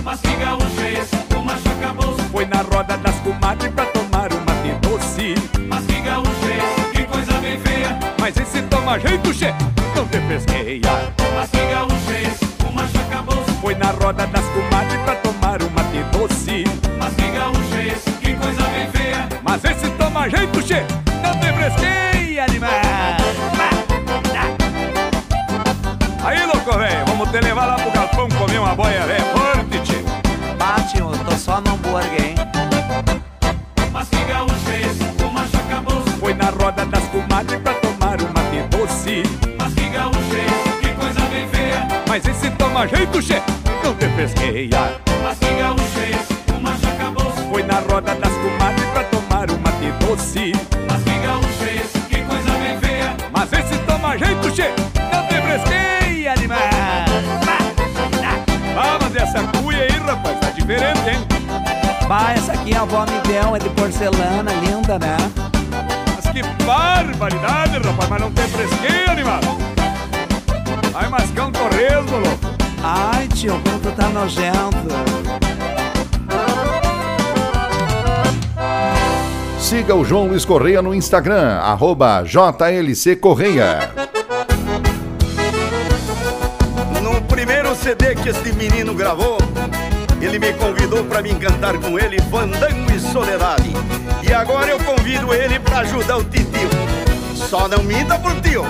Mas que gaúcho é esse, o macho acabou Foi na roda das comadres pra tomar um mate doce. Mas que gaúcho é esse, que coisa bem feia. Mas esse toma jeito, che, não te pesqueia. Mas é esse, o macho acabou Foi na roda das comadres pra tomar um mate doce. Mas que gaúcho é esse, que coisa bem feia. Mas esse toma jeito, che, não te pesqueia, uma boia velha forte, tchê. Bah, tio, tô só no hambúrguer, hein? Mas que gaúcho é esse, o macho acabou. Foi na roda das comadres pra tomar um mate doce. Mas que gaúcho é esse, que coisa bem feia. Mas esse toma jeito, che, não te pesqueia Bah, essa aqui a avó me deu, é de porcelana, linda, né? Mas que barbaridade, rapaz, mas não tem fresqueia, animal Vai mascar um torresmo, louco Ai, tio, como tu tá nojento. Siga o João Luiz Correia no Instagram, arroba JLC Correia. Fandango e Soledade. E agora eu convido ele para ajudar o titio. Só não minta pro tio.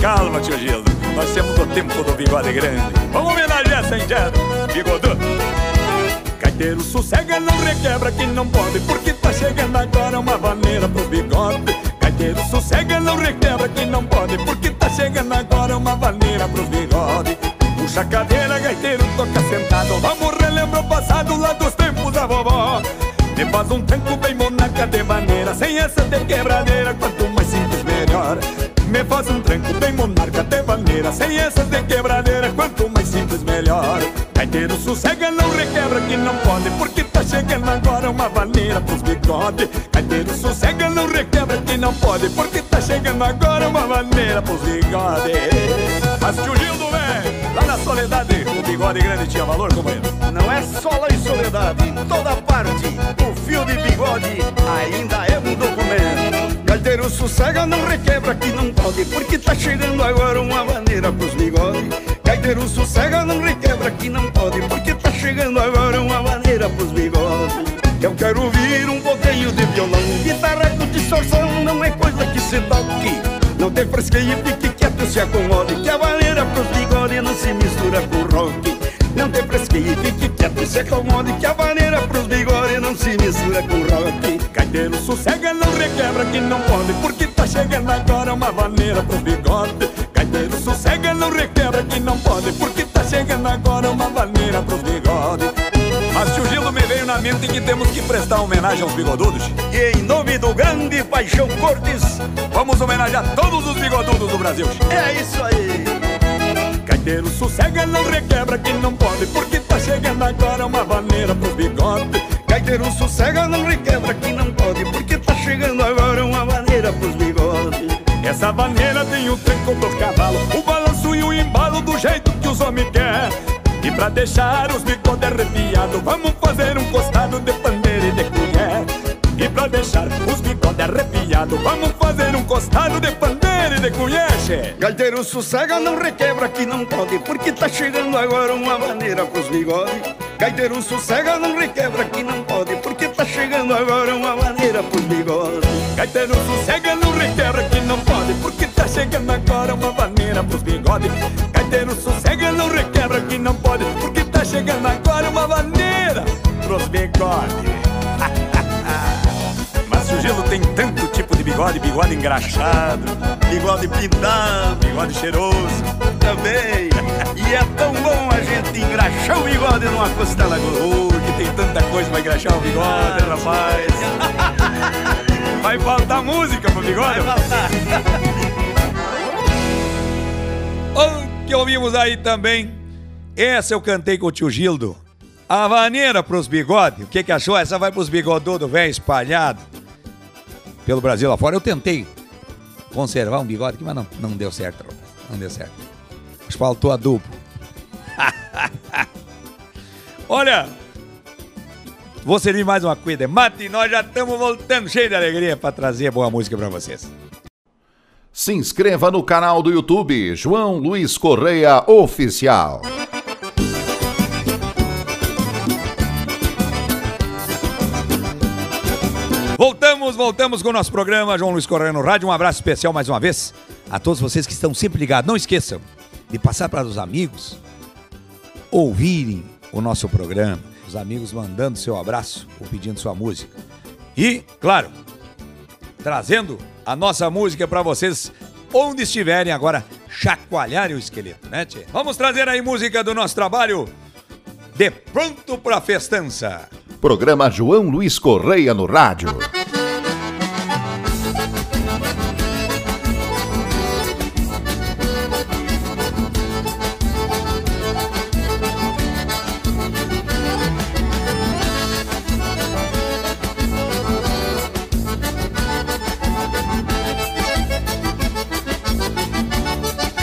Calma, tio Gildo, nós temos o tempo do bigode grande Vamos homenagear essa indiana, bigodudo Caiteiro sossega, não requebra quem não pode Porque tá chegando agora uma vaneira pro bigode Caiteiro sossega, não requebra quem não pode Porque tá chegando agora uma vaneira pro bigode Puxa a cadeira, gaiteiro, toca sentado. Vamos relembrar o passado lá dos tempos da vovó. Me faz um tranco bem monarca de maneira Sem essa de quebradeira, quanto mais simples melhor. Me faz um tranco bem monarca de maneira Sem essas de quebradeira, quanto mais simples melhor. Gaiteiro sossega, não requebra que não pode Porque tá chegando agora uma vaneira pros bigode Gaiteiro sossega, não requebra que não pode Porque tá chegando agora uma vaneira pros bigode Mas tio Gildo, velho, lá na soledade O bigode grande tinha valor, companheiro Não é só lá em Soledade, em toda parte, o fio de bigode ainda é um documento. Caldeiro sossega, não requebra que não pode, porque tá chegando agora uma maneira pros bigode. Caldeiro sossega, não requebra que não pode, porque tá chegando agora uma maneira pros bigode. Eu quero ouvir um pouquinho de violão, guitarra com distorção não é coisa que se toque. Não tem fresqueia, fique quieto, se acomode, que a maneira pros mistura com rock. Não tem fresqueia, fique quieto, se acomode Que a maneira pros bigode não se mistura com rock. Caiteiro sossega, não requebra que não pode Porque tá chegando agora uma vaneira pros bigode. Caiteiro sossega, não requebra que não pode Porque tá chegando agora uma vaneira pros bigode. Mas tio me veio na mente que temos que prestar homenagem aos bigodudos E em nome do grande Paixão Cortes Vamos homenagear todos os bigodudos do Brasil. É isso aí Caiteiro sossega, não requebra que não pode Porque tá chegando agora uma vaneira pros bigode. Gaiteiro sossega, não requebra que não pode Porque tá chegando agora uma maneira pros bigodes. Essa maneira tem o tranco do cavalo O balanço e o embalo do jeito que os homens quer E pra deixar os bigodes arrepiados Vamos fazer um costado de pandeira e de colher. E pra deixar os bigodes arrepiados Vamos fazer um costado de pandeira e de colher, che. Gaiteiro sossega, não requebra que não pode Porque tá chegando agora uma maneira pros bigodes. Gaiteiro sossega, não requebra que não pode Porque tá chegando agora uma maneira pros bigodes. Gaiteiro sossega, não requebra que não pode Porque tá chegando agora uma maneira pros bigodes bigode Bigode engraxado, bigode pintado, bigode cheiroso. Também. E é tão bom a gente engraxar o bigode numa costela Oh, que tem tanta coisa pra engraxar o bigode, rapaz. Vai faltar música pro bigode? Vai faltar. O que ouvimos aí também, essa eu cantei com o tio Gildo. A vaneira pros bigodes, o que que achou? Essa vai pros bigodudos velho espalhado pelo Brasil lá fora. Eu tentei conservar um bigode aqui, mas não, não deu certo. Não deu certo. Que faltou adubo. Olha, vou servir mais uma cuida. Mate, nós já estamos voltando cheio de alegria para trazer boa música para vocês. Se inscreva no canal do YouTube João Luiz Correia Oficial. Voltamos, voltamos com o nosso programa João Luiz Correia no Rádio. Um abraço especial mais uma vez a todos vocês que estão sempre ligados. Não esqueçam de passar para os amigos ouvirem o nosso programa. Os amigos mandando seu abraço ou pedindo sua música. E, claro, trazendo a nossa música para vocês onde estiverem agora chacoalharem o esqueleto, né, tchê? Vamos trazer aí música do nosso trabalho de pronto pra festança. Programa João Luiz Correia no rádio.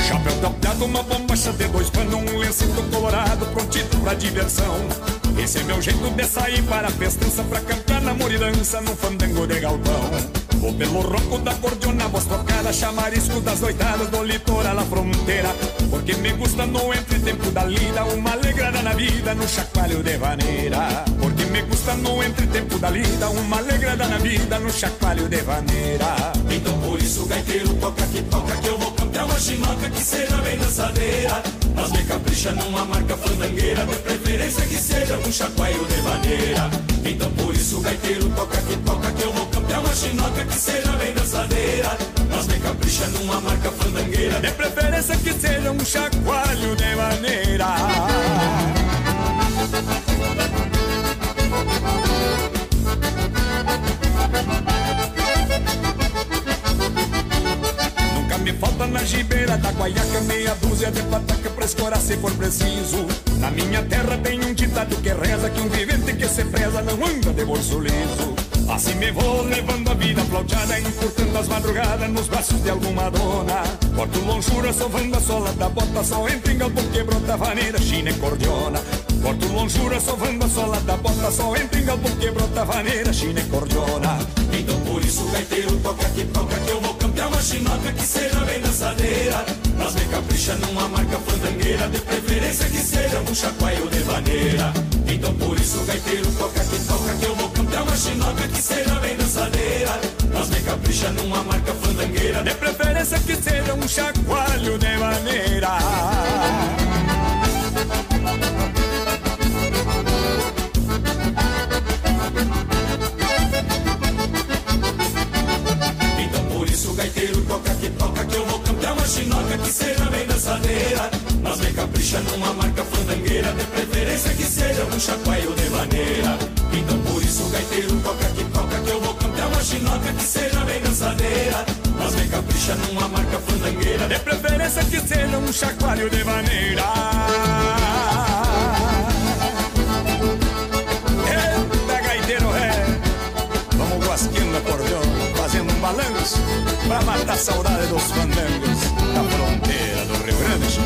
Chapéu tapeado, uma bombacha de dois panos, um lencinho colorado, prontito pra diversão. Esse é meu jeito de sair para a festança, pra cantar na moridança, num fandango de galpão. Vou pelo ronco da cordiona, voz tocada, chamarisco das noitadas do litoral à fronteira. Porque me gusta no entretempo da lida, uma alegrada na vida, no chacoalho de vaneira. Porque me gusta no entretempo da lida, uma alegrada na vida, no chacoalho de vaneira. Então por isso, gaiteiro, toca que toca, que eu vou cantar uma chinoca que seja bem dançadeira. Mas me capricha numa marca fandangueira, de preferência que seja um chacoalho de vaneira. Então por isso, gaiteiro, toca que toca, que eu vou cantar uma chinoca que seja bem dançadeira. Mas me capricha numa marca fandangueira, De preferência que seja um chacoalho de maneira. Falta na gibeira da guaiaca meia dúzia de pataca pra escorar se for preciso. Na minha terra tem um ditado que reza que um vivente que se preza não anda de bolso liso. Assim me vou levando a vida flauteada, encurtando as madrugadas nos braços de alguma dona. Corto lonjura, sovando a sola da bota, só entra em galpão que brota vaneira, china e cordiona. Corto lonjura, sovando a sola da bota, só entra em galpão que brota vaneira, china e cordiona. Então por isso, gaiteiro, toca que toca, que eu vou cantar uma chinoca que seja bem dançadeira. Mas me capricha numa marca fandangueira, de preferência que seja um chacoalho de vaneira. Então por isso, gaiteiro, toca que toca, que eu vou cantar uma chinoca que seja bem dançadeira. Mas me capricha numa marca fandangueira, De preferência que seja um chacoalho de maneira. chinoca que seja bem dançadeira. Nós vem capricha numa marca fandangueira, de preferência que seja um chacoalho de maneira. Então por isso, gaiteiro, toca que toca, que eu vou cantar uma chinoca que seja bem dançadeira. Nós vem capricha numa marca fandangueira, de preferência que seja um chacoalho de maneira. É. fazendo um balanço pra matar a saudade dos fandangos. Da fronteira do Rio Grande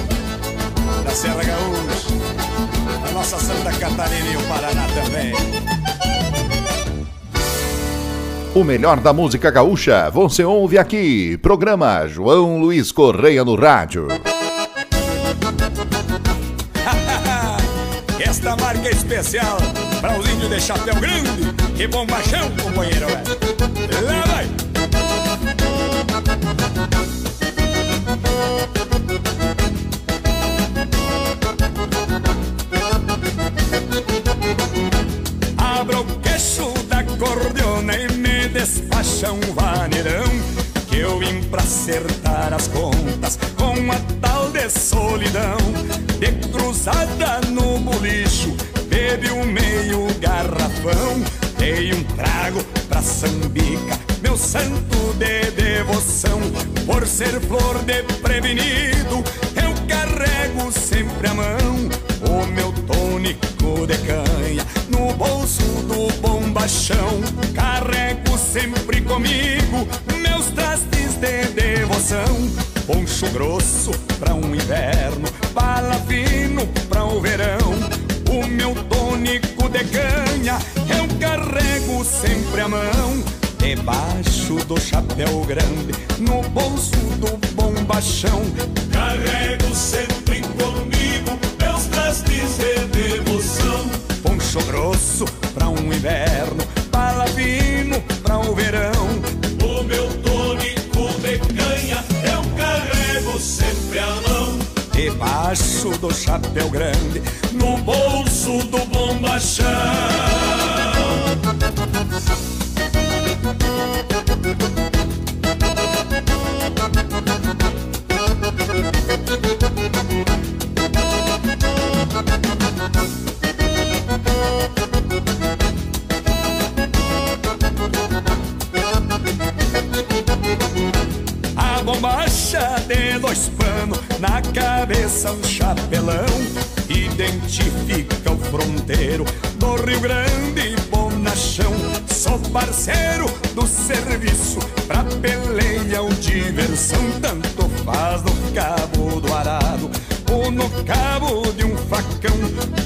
Da Serra Gaúcha Da nossa Santa Catarina e o Paraná também O melhor da música gaúcha você ouve aqui. Programa João Luiz Correia no Rádio. Esta marca é especial para os índios de chapéu grande. Que bom baixão, companheiro. velho. Lá vai. Despacha um vaneirão Que eu vim pra acertar as contas com a tal de solidão? De cruzada no bolicho, bebe um meio garrafão Dei um trago pra sambica, meu santo de devoção. Por ser flor de prevenido, eu carrego sempre a mão o meu tônico de canha no bolso do bombachão. Carrego sempre comigo meus trastes de devoção. Poncho grosso pra um inverno, bala fino pra o verão. O meu tônico de canha eu carrego sempre a mão. Debaixo do chapéu grande, no bolso do bombachão. Carrego sempre inverno, bala fino pra o verão. O meu tônico de canha eu carrego sempre a mão. Debaixo do chapéu grande, no bolso do bombachão. Cabeça um chapelão Identifica o fronteiro do Rio Grande bonachão Sou parceiro do serviço pra peleia ou diversão Tanto faz no cabo do arado ou no cabo de um facão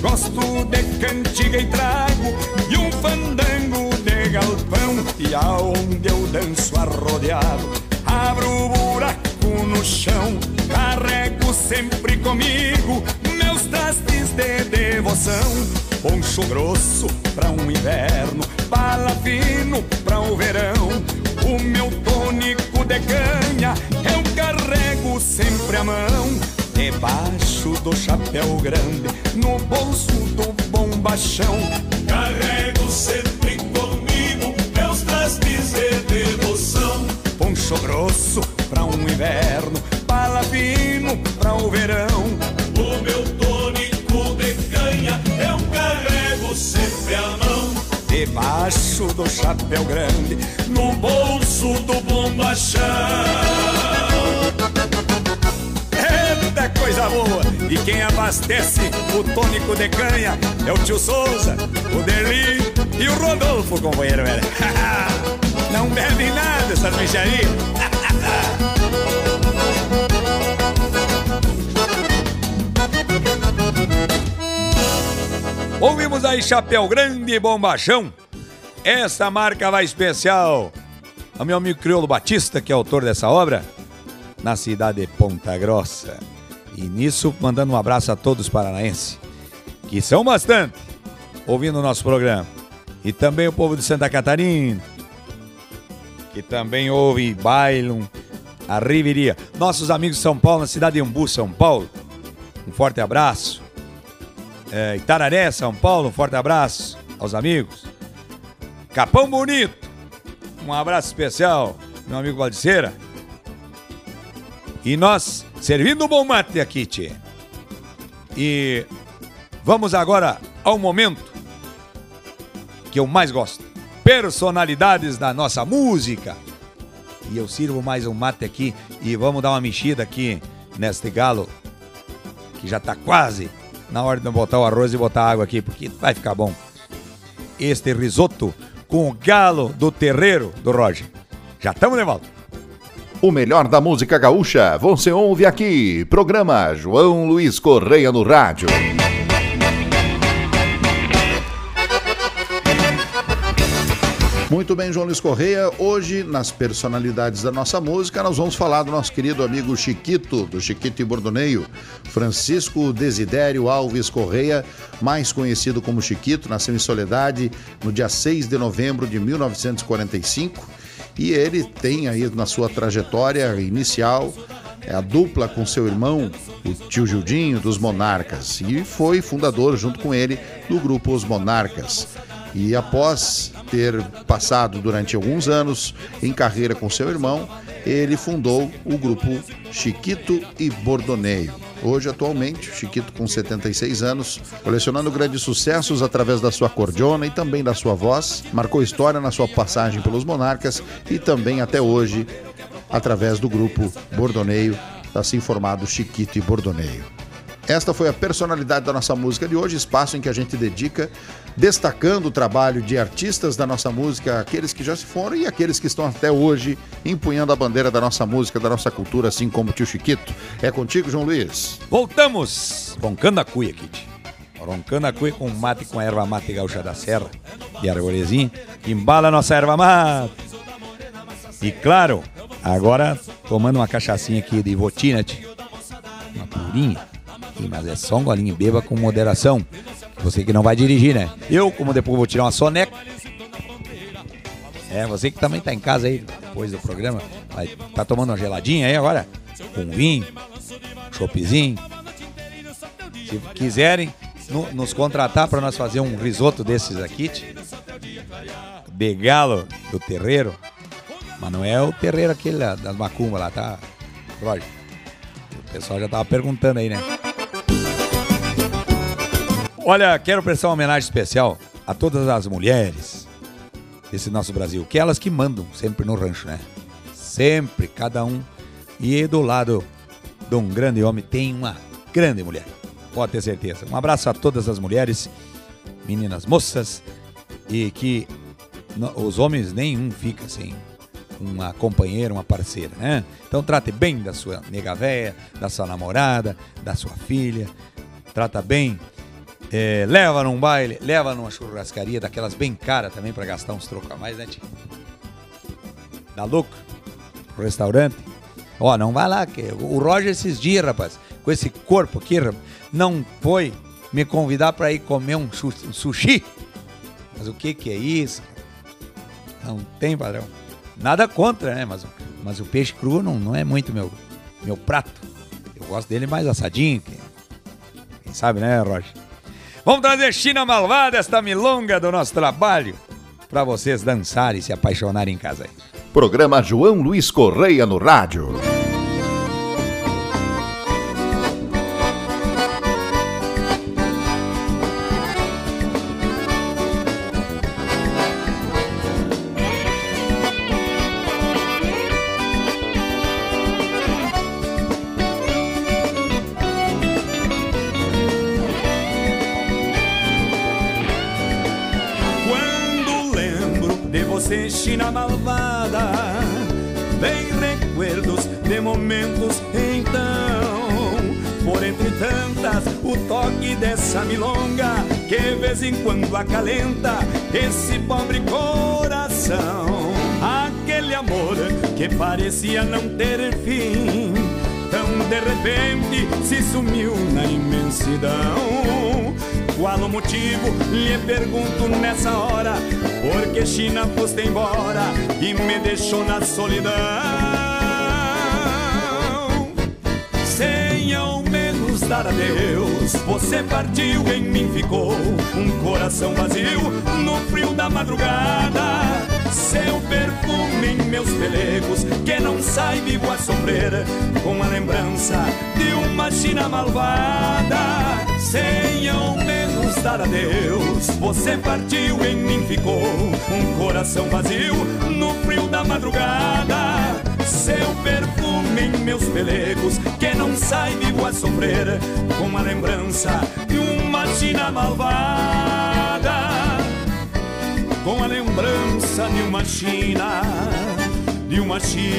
Gosto de cantiga e trago e um fandango de galpão E aonde eu danço arrodeado chapéu grande No bolso do bombachão Carrego sempre comigo Meus trastes de devoção Poncho grosso pra um inverno, bala fino pra o verão. O meu tônico de canha eu carrego sempre a mão. Debaixo do chapéu grande, abastece o tônico de canha é o tio Souza, o Derli e o Rodolfo, companheiro velho. Não bebe nada essa micharia. Ouvimos aí Chapéu Grande e Bombachão. Essa marca vai especial ao meu amigo Criolo Batista, que é autor dessa obra, na cidade de Ponta Grossa. E nisso, mandando um abraço a todos os paranaenses, que são bastante, ouvindo o nosso programa. E também o povo de Santa Catarina, que também ouve bailam a Riveria. Nossos amigos de São Paulo, na cidade de Umbu, São Paulo. Um forte abraço. É, Itararé, São Paulo, um forte abraço aos amigos. Capão Bonito, um abraço especial, meu amigo Valdiceira. E nós servindo o bom mate aqui, tchê. E vamos agora ao momento que eu mais gosto. Personalidades da nossa música. E eu sirvo mais um mate aqui e vamos dar uma mexida aqui neste galo que já tá quase na hora de botar o arroz e botar água aqui, porque vai ficar bom. Este risoto com o galo do terreiro do Roger. Já estamos de volta. O melhor da música gaúcha você ouve aqui. Programa João Luiz Correia no Rádio. Muito bem, João Luiz Correia. Hoje, nas personalidades da nossa música, nós vamos falar do nosso querido amigo Chiquito, do Chiquito e Bordoneio, Francisco Desidério Alves Correia, mais conhecido como Chiquito, nasceu em Soledade no dia 6 de novembro de 1945 e ele tem aí na sua trajetória inicial é a dupla com seu irmão, o tio Gildinho, dos Monarcas, e foi fundador, junto com ele, do grupo Os Monarcas. E após ter passado durante alguns anos em carreira com seu irmão, ele fundou o grupo Chiquito e Bordoneio. Hoje, atualmente, Chiquito com 76 anos, colecionando grandes sucessos através da sua cordiona e também da sua voz, marcou história na sua passagem pelos Monarcas e também até hoje através do grupo Bordoneio, assim formado Chiquito e Bordoneio. Esta foi a personalidade da nossa música de hoje, espaço em que a gente dedica destacando o trabalho de artistas da nossa música, aqueles que já se foram e aqueles que estão até hoje empunhando a bandeira da nossa música, da nossa cultura, assim como o tio Chiquito. É contigo, João Luiz. Voltamos! Roncando a cuia, Kit. Roncando a cuia com mate com erva mate gaúcha da serra de arvorezinha. Embala a nossa erva mate. E claro, agora tomando uma cachaçinha aqui de votina, uma purinha mas é só um golinho, beba com moderação. Você que não vai dirigir, né? Eu, como depois vou tirar uma soneca. É, você que também tá em casa aí, depois do programa, vai, tá tomando uma geladinha aí agora? Com vinho, choppzinho. Se quiserem no, nos contratar para nós fazer um risoto desses aqui, de galo do terreiro. Mas não é o terreiro aquele das macumbas lá, tá? Roger. O pessoal já tava perguntando aí, né? Olha, quero prestar uma homenagem especial a todas as mulheres desse nosso Brasil, que elas que mandam sempre no rancho, né? Sempre, cada um. E do lado de um grande homem tem uma grande mulher. Pode ter certeza. Um abraço a todas as mulheres, meninas, moças, e que os homens nenhum fica sem uma companheira, uma parceira, né? Então trate bem da sua nega véia, da sua namorada, da sua filha. Trata bem é, leva num baile, leva numa churrascaria daquelas bem caras também para gastar uns trocos a mais, né, tio? Dá lucro. Restaurante. Ó, não vai lá, que o Roger esses dias, rapaz, com esse corpo aqui, não foi me convidar para ir comer um sushi. Mas o que que é isso? Não tem padrão. Nada contra, né? Mas, mas o peixe cru não, não é muito meu, meu prato. Eu gosto dele mais assadinho. Quem sabe, né, Roger? Vamos trazer China Malvada, esta milonga do nosso trabalho, para vocês dançarem e se apaixonarem em casa. Programa João Luiz Correia no rádio. Parecia não ter fim Tão de repente se sumiu na imensidão qual o motivo? Lhe pergunto nessa hora. Porque China foste embora e me deixou na solidão. Sem ao menos dar adeus, você partiu, em mim ficou um coração vazio no frio da madrugada. Seu perfume em meus pelegos, que não sai vivo a sofrer com a lembrança de uma China malvada. Sem ao menos dar adeus, você partiu, em mim ficou um coração vazio no frio da madrugada. Seu perfume em meus pelegos, que não sai vivo a sofrer com a lembrança de uma China malvada com a lembrança de uma China, de uma China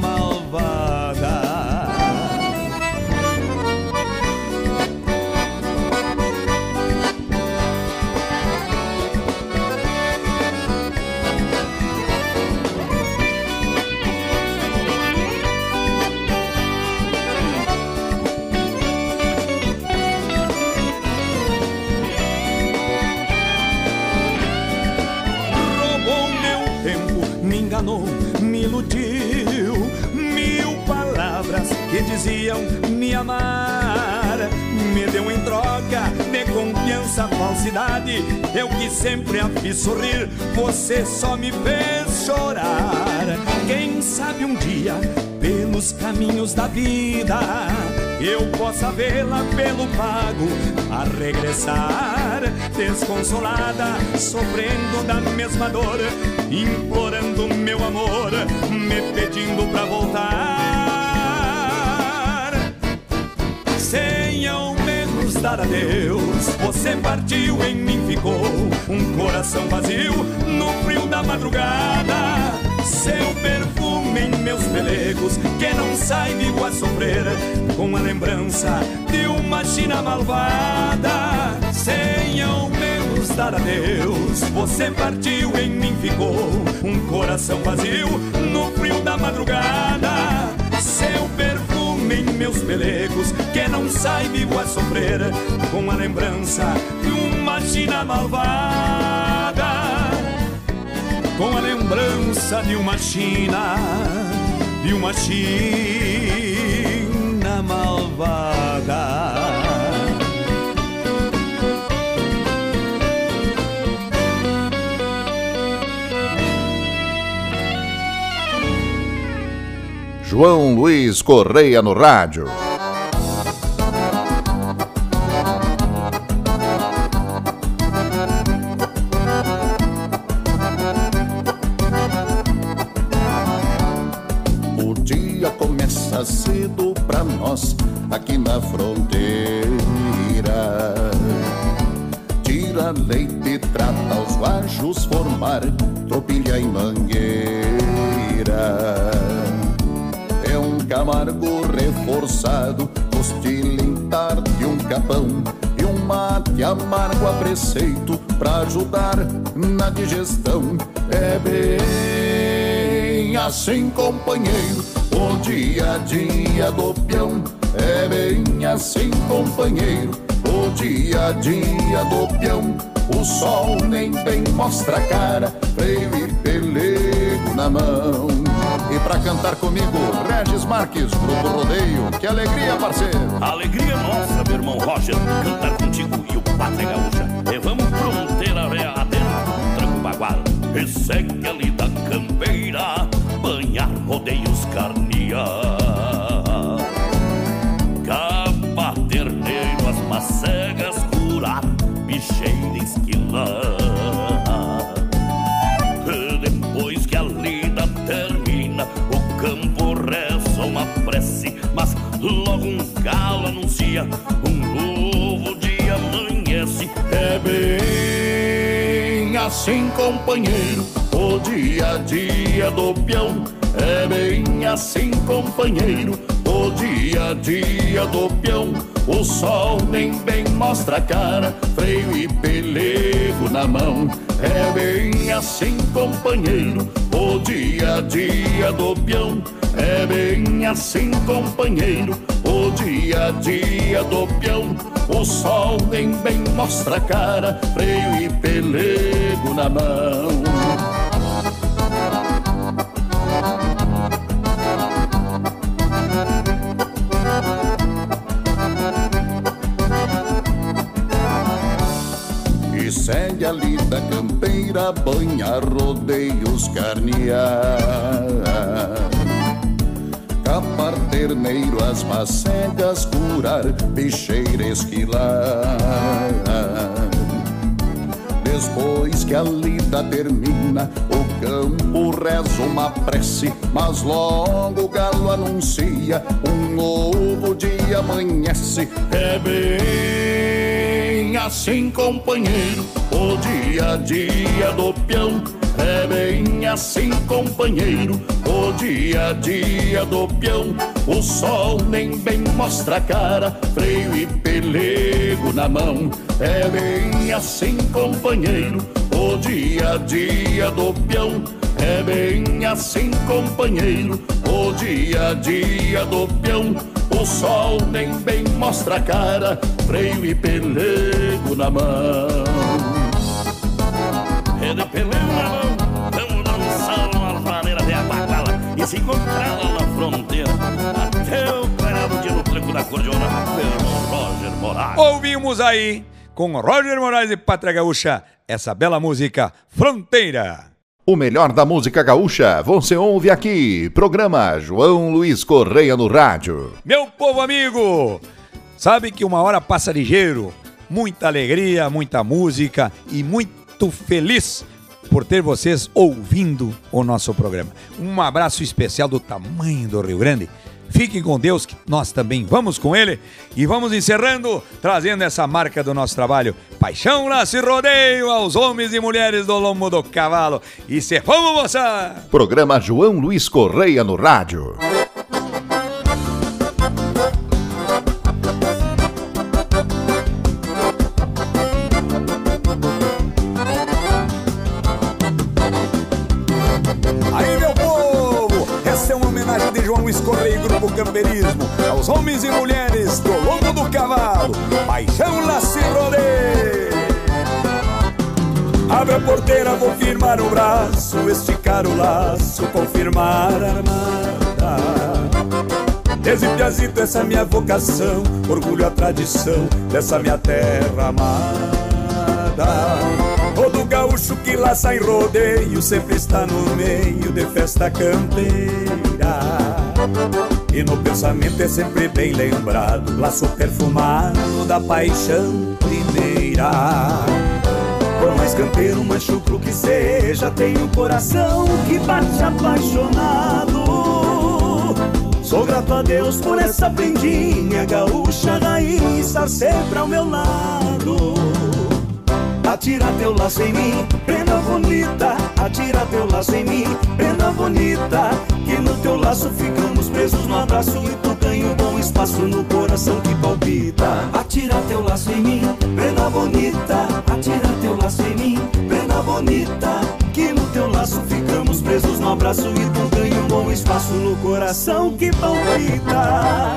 malvada. iludiu. Mil palavras que diziam me amar, me deu em troca de confiança, falsidade. Eu que sempre a fiz sorrir, você só me fez chorar. Quem sabe um dia, pelos caminhos da vida, eu possa vê-la pelo pago a regressar desconsolada, sofrendo da mesma dor, implorando meu amor, me pedindo pra voltar. Sem ao menos dar adeus, você partiu, em mim ficou um coração vazio no frio da madrugada. Seu perfume em meus pelegos, que não sai vivo a sofrer, com a lembrança de uma China malvada. Dar adeus, você partiu, em mim ficou um coração vazio no frio da madrugada. Seu perfume em meus pelegos, que não sai vivo a sofrer, com a lembrança de uma China malvada com a lembrança de uma China, de uma China malvada. João Luiz Correia no rádio. Assim, companheiro, o dia a dia do peão. É bem assim, companheiro, o dia a dia do peão. O sol nem bem mostra a cara, freio e pelego na mão. E pra cantar comigo, Regis Marques, Grupo Rodeio. Que alegria, parceiro! Alegria nossa, meu irmão Roger, cantar contigo e o Pátria Gaúcha. Vamos fronteira adentro, tranco bagual. E segue assim, companheiro, o dia a dia do peão. É bem assim, companheiro, o dia a dia do peão. O sol nem bem mostra a cara, freio e pelego na mão. É bem assim, companheiro, o dia a dia do peão. É bem assim, companheiro, o dia a dia do peão. O sol nem bem mostra a cara, freio e pelego na mão. Rodeios carnear. Capar terneiro, as macegas, curar, bicheira esquilar. Depois que a lida termina, o campo reza uma prece, mas logo o galo anuncia, um novo dia amanhece. É bem assim, companheiro, o dia a dia do peão. É bem assim, companheiro, o dia a dia do peão. O sol nem bem mostra a cara, freio e pelego na mão. É bem assim, companheiro, o dia a dia do peão. É bem assim, companheiro, o dia a dia do peão. O sol nem bem mostra a cara, freio e pelego na mão. É de pelego na mão, se se lá na fronteira. Até o parava de no tranco da cordiona pelo Roger Moraes. Ouvimos aí, com Roger Moraes e Pátria Gaúcha, essa bela música Fronteira. O melhor da música gaúcha, você ouve aqui. Programa João Luiz Correia no Rádio. Meu povo amigo, sabe que uma hora passa ligeiro. Muita alegria, muita música e muito feliz por ter vocês ouvindo o nosso programa. Um abraço especial do tamanho do Rio Grande. Fiquem com Deus, que nós também vamos com Ele. E vamos encerrando, trazendo essa marca do nosso trabalho. Paixão, laço e rodeio aos homens e mulheres do lombo do cavalo. E se vamos, moça! Programa João Luiz Correia no Rádio. Paixão laço e rodeio. Abre a porteira, vou firmar o braço, esticar o laço, confirmar a armada. Desde Piazito, essa é minha vocação, orgulho a tradição dessa minha terra amada. Todo gaúcho que laça em rodeio sempre está no meio de festa campeira. E no pensamento é sempre bem lembrado, laço perfumado da paixão primeira. Por mais campeiro, mais chucro que seja, tenho um coração que bate apaixonado. Sou grato a Deus por essa prendinha gaúcha raiz estar sempre ao meu lado. Atira teu laço em mim, prenda bonita. Atira teu laço em mim, prenda bonita. Que no teu laço ficamos presos no abraço e tu ganha um bom espaço no coração que palpita. Atira teu laço em mim, prenda bonita. Atira teu laço em mim, prenda bonita. Que no teu laço ficamos presos no abraço e tu ganha um bom espaço no coração que palpita.